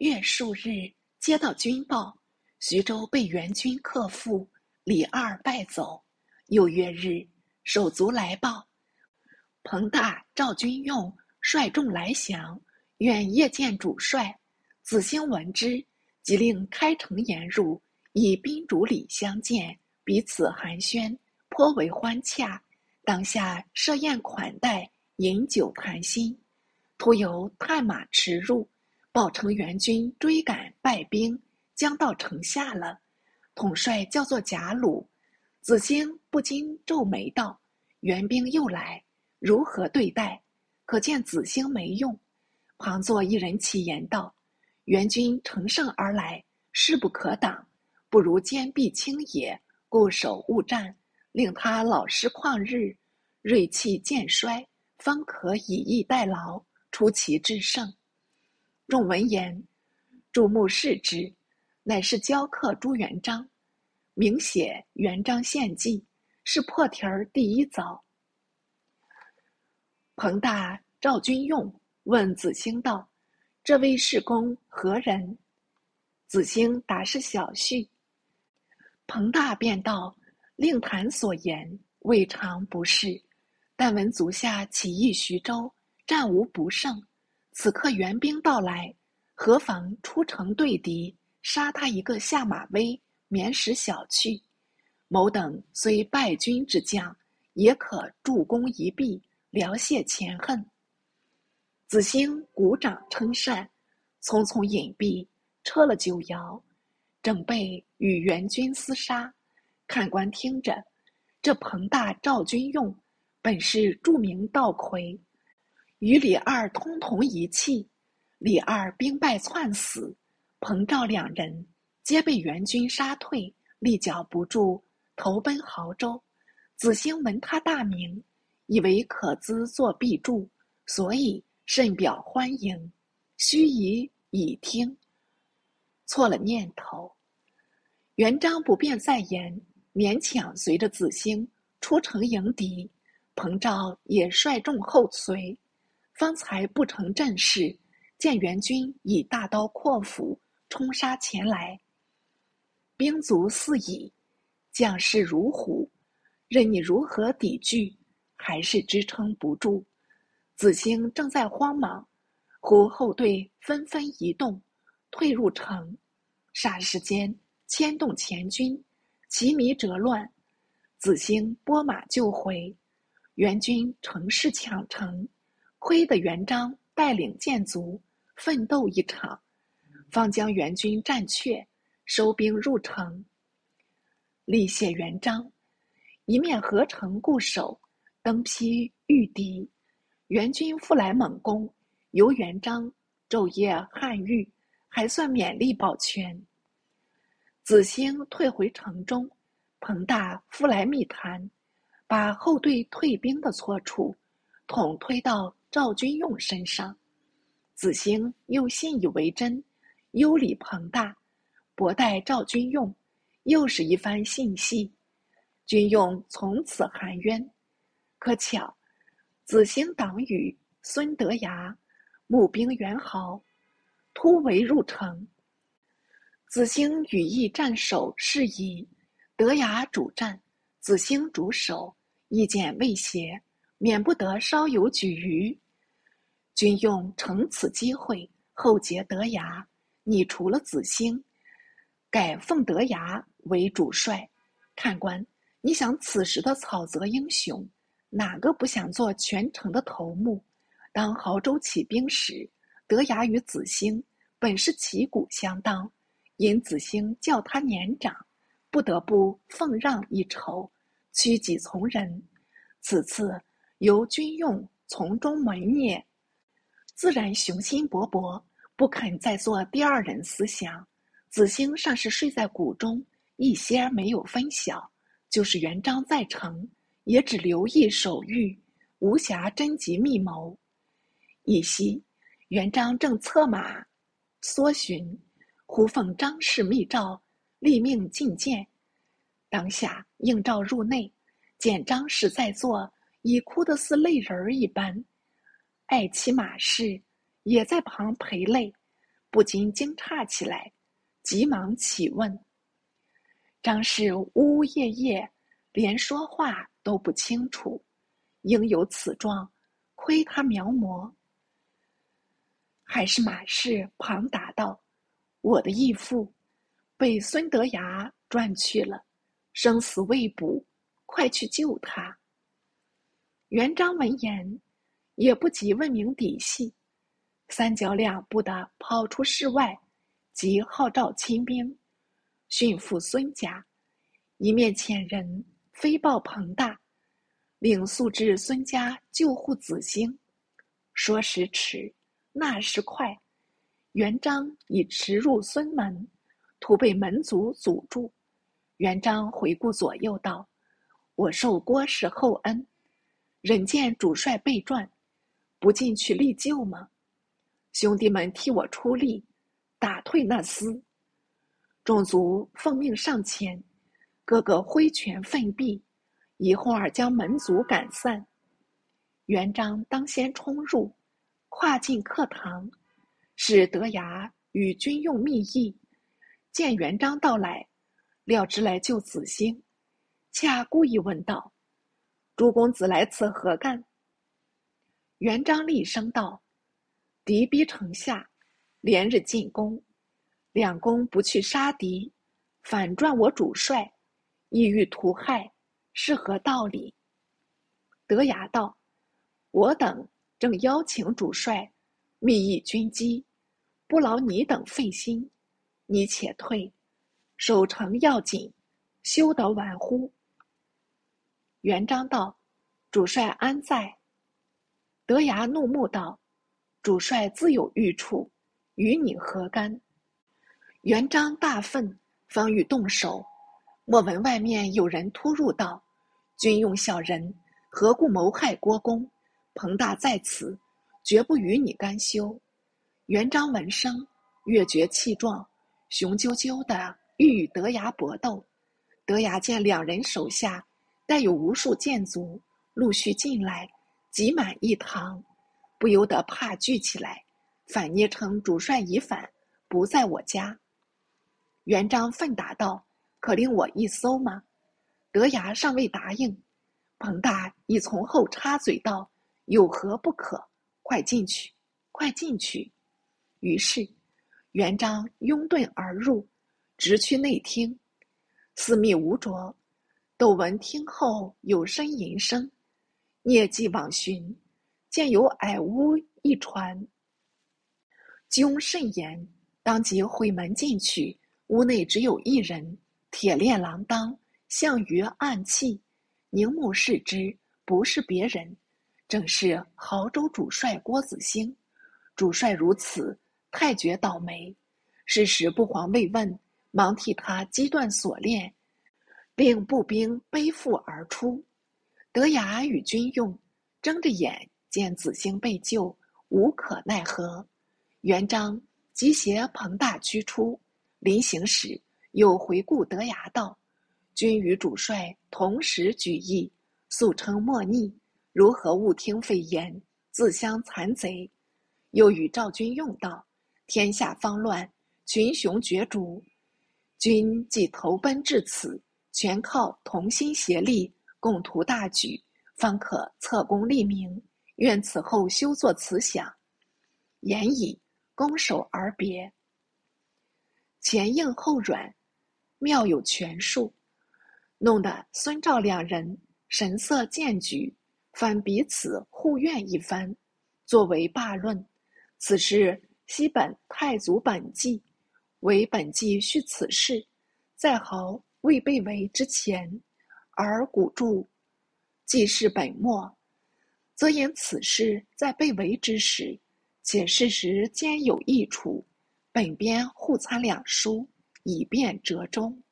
月数日，接到军报，徐州被援军克复，李二败走。又月日，手足来报，彭大、赵军用率众来降，愿夜见主帅。子兴闻之，即令开城言入，以宾主礼相见，彼此寒暄，颇为欢洽。当下设宴款待，饮酒谈心。突有探马驰入，报称援军追赶败兵，将到城下了。统帅叫做贾鲁。子兴不禁皱眉道：“援兵又来，如何对待？”可见子兴没用。旁坐一人起言道：“援军乘胜而来，势不可挡，不如坚壁清野，固守勿战，令他老师旷日，锐气渐衰，方可以逸待劳，出奇制胜。”众闻言，注目视之，乃是教客朱元璋。明写元璋献计，是破题儿第一遭。彭大、赵君用问子兴道：“这位士公何人？”子兴答是小婿。彭大便道：“令谈所言，未尝不是。但闻足下起义徐州，战无不胜。此刻援兵到来，何妨出城对敌，杀他一个下马威。”免使小觑，某等虽败军之将，也可助攻一臂，了泄前恨。子兴鼓掌称善，匆匆隐蔽，撤了酒肴，准备与援军厮杀。看官听着，这彭大、赵军用本是著名道魁，与李二通同一气，李二兵败窜死，彭赵两人。皆被援军杀退，立脚不住，投奔亳州。子兴闻他大名，以为可资作必助，所以甚表欢迎。须臾已听，错了念头。元璋不便再言，勉强随着子兴出城迎敌。彭昭也率众后随，方才不成阵势，见援军以大刀阔斧冲杀前来。兵卒四矣，将士如虎，任你如何抵拒，还是支撑不住。子兴正在慌忙，忽后队纷纷移动，退入城。霎时间牵动前军，旗迷折乱。子兴拨马就回，援军乘势抢城，亏得元璋带领箭卒奋斗一场，方将援军战却。收兵入城，力谢元璋，一面合城固守，登披御敌。元军复来猛攻，由元璋昼夜捍御，还算勉力保全。子兴退回城中，彭大复来密谈，把后队退兵的错处，统推到赵君用身上。子兴又信以为真，优礼彭大。博待赵君用，又是一番信息。君用从此含冤。可巧，子兴党羽孙德崖募兵援豪，突围入城。子兴羽翼战守事宜，德崖主战，子兴主守，意见未协，免不得稍有举余。君用乘此机会后结德牙，拟除了子兴。改奉德牙为主帅，看官，你想此时的草泽英雄，哪个不想做全城的头目？当亳州起兵时，德牙与子兴本是旗鼓相当，因子兴叫他年长，不得不奉让一筹，屈己从人。此次由军用从中门臬，自然雄心勃勃，不肯再做第二人思想。子兴尚是睡在谷中，一些没有分晓。就是元璋在城，也只留意守御，无暇侦集密谋。一夕，元璋正策马搜寻，忽奉张氏密诏，立命觐见。当下应召入内，见张氏在座，已哭得似泪人儿一般。爱妻马氏也在旁陪泪。不禁惊诧起来，急忙起问。张氏呜呜咽咽，连说话都不清楚，应有此状，亏他描摹。还是马氏旁答道：“我的义父被孙德崖赚去了，生死未卜，快去救他。”元璋闻言，也不急问明底细，三脚两步的跑出室外，即号召亲兵，训父孙家，一面遣人飞报彭大，领速至孙家救护子兴。说时迟，那时快，元璋已驰入孙门，突被门卒阻住。元璋回顾左右道：“我受郭氏厚恩。”忍见主帅被传，不进去力救吗？兄弟们替我出力，打退那厮。众卒奉命上前，个个挥拳奋臂，一会儿将门卒赶散。元璋当先冲入，跨进课堂，使德牙与军用密议。见元璋到来，料知来救子兴，恰故意问道。诸公子来此何干？元璋厉声道：“敌逼城下，连日进攻，两公不去杀敌，反转我主帅，意欲图害，是何道理？”德牙道：“我等正邀请主帅密议军机，不劳你等费心，你且退，守城要紧，休得玩乎？”元璋道：“主帅安在？”德牙怒目道：“主帅自有御处，与你何干？”元璋大愤，方欲动手，莫闻外面有人突入道：“军用小人，何故谋害郭公？彭大在此，绝不与你干休。”元璋闻声，越觉气壮，雄赳赳的欲与德牙搏斗。德牙见两人手下。带有无数剑卒陆续进来，挤满一堂，不由得怕惧起来，反捏称主帅已反，不在我家。元璋奋答道：“可令我一搜吗？”德牙尚未答应，彭大已从后插嘴道：“有何不可？快进去，快进去！”于是，元璋拥盾而入，直趋内厅，四密无着。窦文听后有呻吟声，蹑迹往寻，见有矮屋一传。凶甚严，当即回门进去，屋内只有一人，铁链郎当，项羽暗器，凝目视之，不是别人，正是亳州主帅郭子兴。主帅如此，太觉倒霉，是时不遑慰问，忙替他击断锁链。令步兵背负而出，德牙与军用睁着眼见子兴被救，无可奈何。元璋即携彭大驱出，临行时又回顾德牙道：“君与主帅同时举义，素称莫逆，如何误听废言，自相残贼？”又与赵军用道：“天下方乱，群雄角逐，君既投奔至此。”全靠同心协力，共图大举，方可侧功立名。愿此后休作此想。言已，拱手而别。前硬后软，妙有权术，弄得孙赵两人神色渐举，反彼此互怨一番，作为罢论。此事西本太祖本纪，为本纪叙此事，在豪。未被围之前，而古著既是本末，则言此事在被围之时，且事实兼有益处，本编互参两书，以便折中。